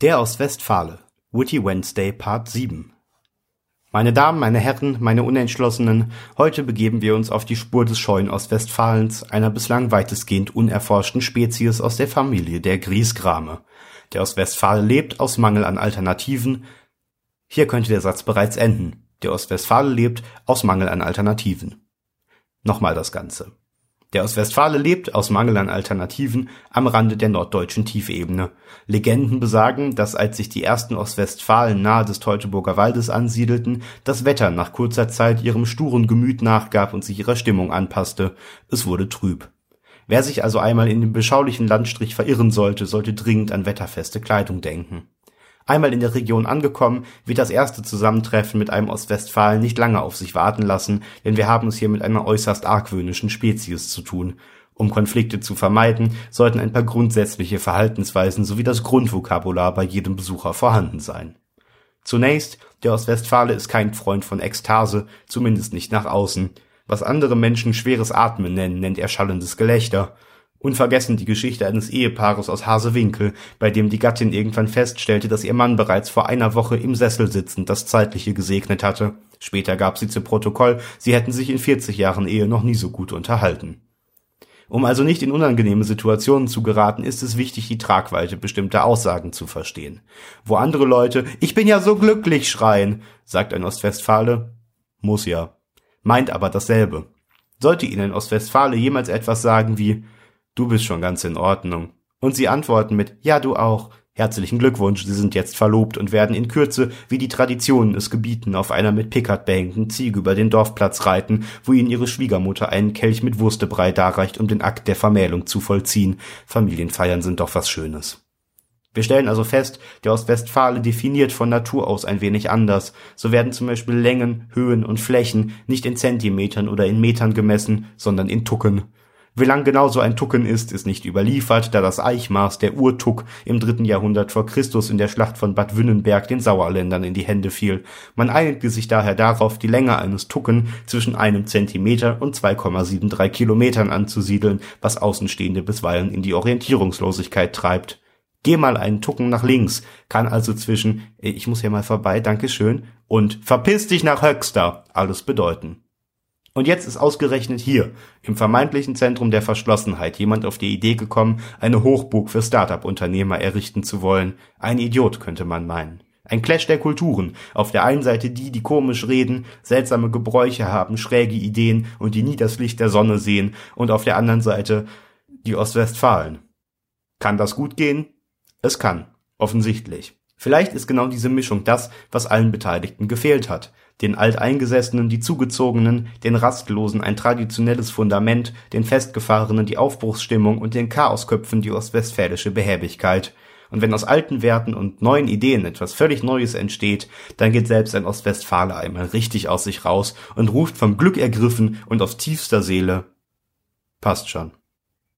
Der aus Westfale. Witty Wednesday Part 7. Meine Damen, meine Herren, meine Unentschlossenen, heute begeben wir uns auf die Spur des scheuen Ostwestfalens, einer bislang weitestgehend unerforschten Spezies aus der Familie der Griesgrame. Der Ostwestfale lebt aus Mangel an Alternativen. Hier könnte der Satz bereits enden. Der Ostwestfale lebt aus Mangel an Alternativen. Nochmal das Ganze. Der Ostwestfale lebt aus Mangel an Alternativen am Rande der norddeutschen Tiefebene. Legenden besagen, dass als sich die ersten Ostwestfalen nahe des Teutoburger Waldes ansiedelten, das Wetter nach kurzer Zeit ihrem sturen Gemüt nachgab und sich ihrer Stimmung anpasste. Es wurde trüb. Wer sich also einmal in dem beschaulichen Landstrich verirren sollte, sollte dringend an wetterfeste Kleidung denken. Einmal in der Region angekommen, wird das erste Zusammentreffen mit einem Ostwestfalen nicht lange auf sich warten lassen, denn wir haben es hier mit einer äußerst argwöhnischen Spezies zu tun. Um Konflikte zu vermeiden, sollten ein paar grundsätzliche Verhaltensweisen sowie das Grundvokabular bei jedem Besucher vorhanden sein. Zunächst, der Ostwestfale ist kein Freund von Ekstase, zumindest nicht nach außen. Was andere Menschen schweres Atmen nennen, nennt er schallendes Gelächter. Unvergessen die Geschichte eines Ehepaares aus Hasewinkel, bei dem die Gattin irgendwann feststellte, dass ihr Mann bereits vor einer Woche im Sessel sitzend das Zeitliche gesegnet hatte. Später gab sie zu Protokoll, sie hätten sich in 40 Jahren Ehe noch nie so gut unterhalten. Um also nicht in unangenehme Situationen zu geraten, ist es wichtig, die Tragweite bestimmter Aussagen zu verstehen. Wo andere Leute Ich bin ja so glücklich schreien, sagt ein Ostwestfale, muss ja, meint aber dasselbe. Sollte Ihnen Ostwestfale jemals etwas sagen wie Du bist schon ganz in Ordnung. Und sie antworten mit Ja, du auch. Herzlichen Glückwunsch, Sie sind jetzt verlobt und werden in Kürze, wie die Traditionen es gebieten, auf einer mit Pickard behängten Ziege über den Dorfplatz reiten, wo ihnen ihre Schwiegermutter einen Kelch mit Wurstebrei darreicht, um den Akt der Vermählung zu vollziehen. Familienfeiern sind doch was Schönes. Wir stellen also fest, der Ostwestfale definiert von Natur aus ein wenig anders. So werden zum Beispiel Längen, Höhen und Flächen nicht in Zentimetern oder in Metern gemessen, sondern in Tucken. Wie lang genau so ein Tucken ist, ist nicht überliefert, da das Eichmaß der Urtuck im dritten Jahrhundert vor Christus in der Schlacht von Bad Wünnenberg den Sauerländern in die Hände fiel. Man einigte sich daher darauf, die Länge eines Tucken zwischen einem Zentimeter und 2,73 Kilometern anzusiedeln, was Außenstehende bisweilen in die Orientierungslosigkeit treibt. Geh mal einen Tucken nach links, kann also zwischen ich muss hier mal vorbei, Dankeschön und verpiss dich nach Höxter alles bedeuten. Und jetzt ist ausgerechnet hier, im vermeintlichen Zentrum der Verschlossenheit, jemand auf die Idee gekommen, eine Hochburg für Start-up-Unternehmer errichten zu wollen. Ein Idiot, könnte man meinen. Ein Clash der Kulturen. Auf der einen Seite die, die komisch reden, seltsame Gebräuche haben, schräge Ideen und die nie das Licht der Sonne sehen, und auf der anderen Seite die Ostwestfalen. Kann das gut gehen? Es kann. Offensichtlich. Vielleicht ist genau diese Mischung das, was allen Beteiligten gefehlt hat den Alteingesessenen die Zugezogenen, den Rastlosen ein traditionelles Fundament, den Festgefahrenen die Aufbruchsstimmung und den Chaosköpfen die ostwestfälische Behäbigkeit. Und wenn aus alten Werten und neuen Ideen etwas völlig Neues entsteht, dann geht selbst ein Ostwestfale einmal richtig aus sich raus und ruft vom Glück ergriffen und aus tiefster Seele Passt schon.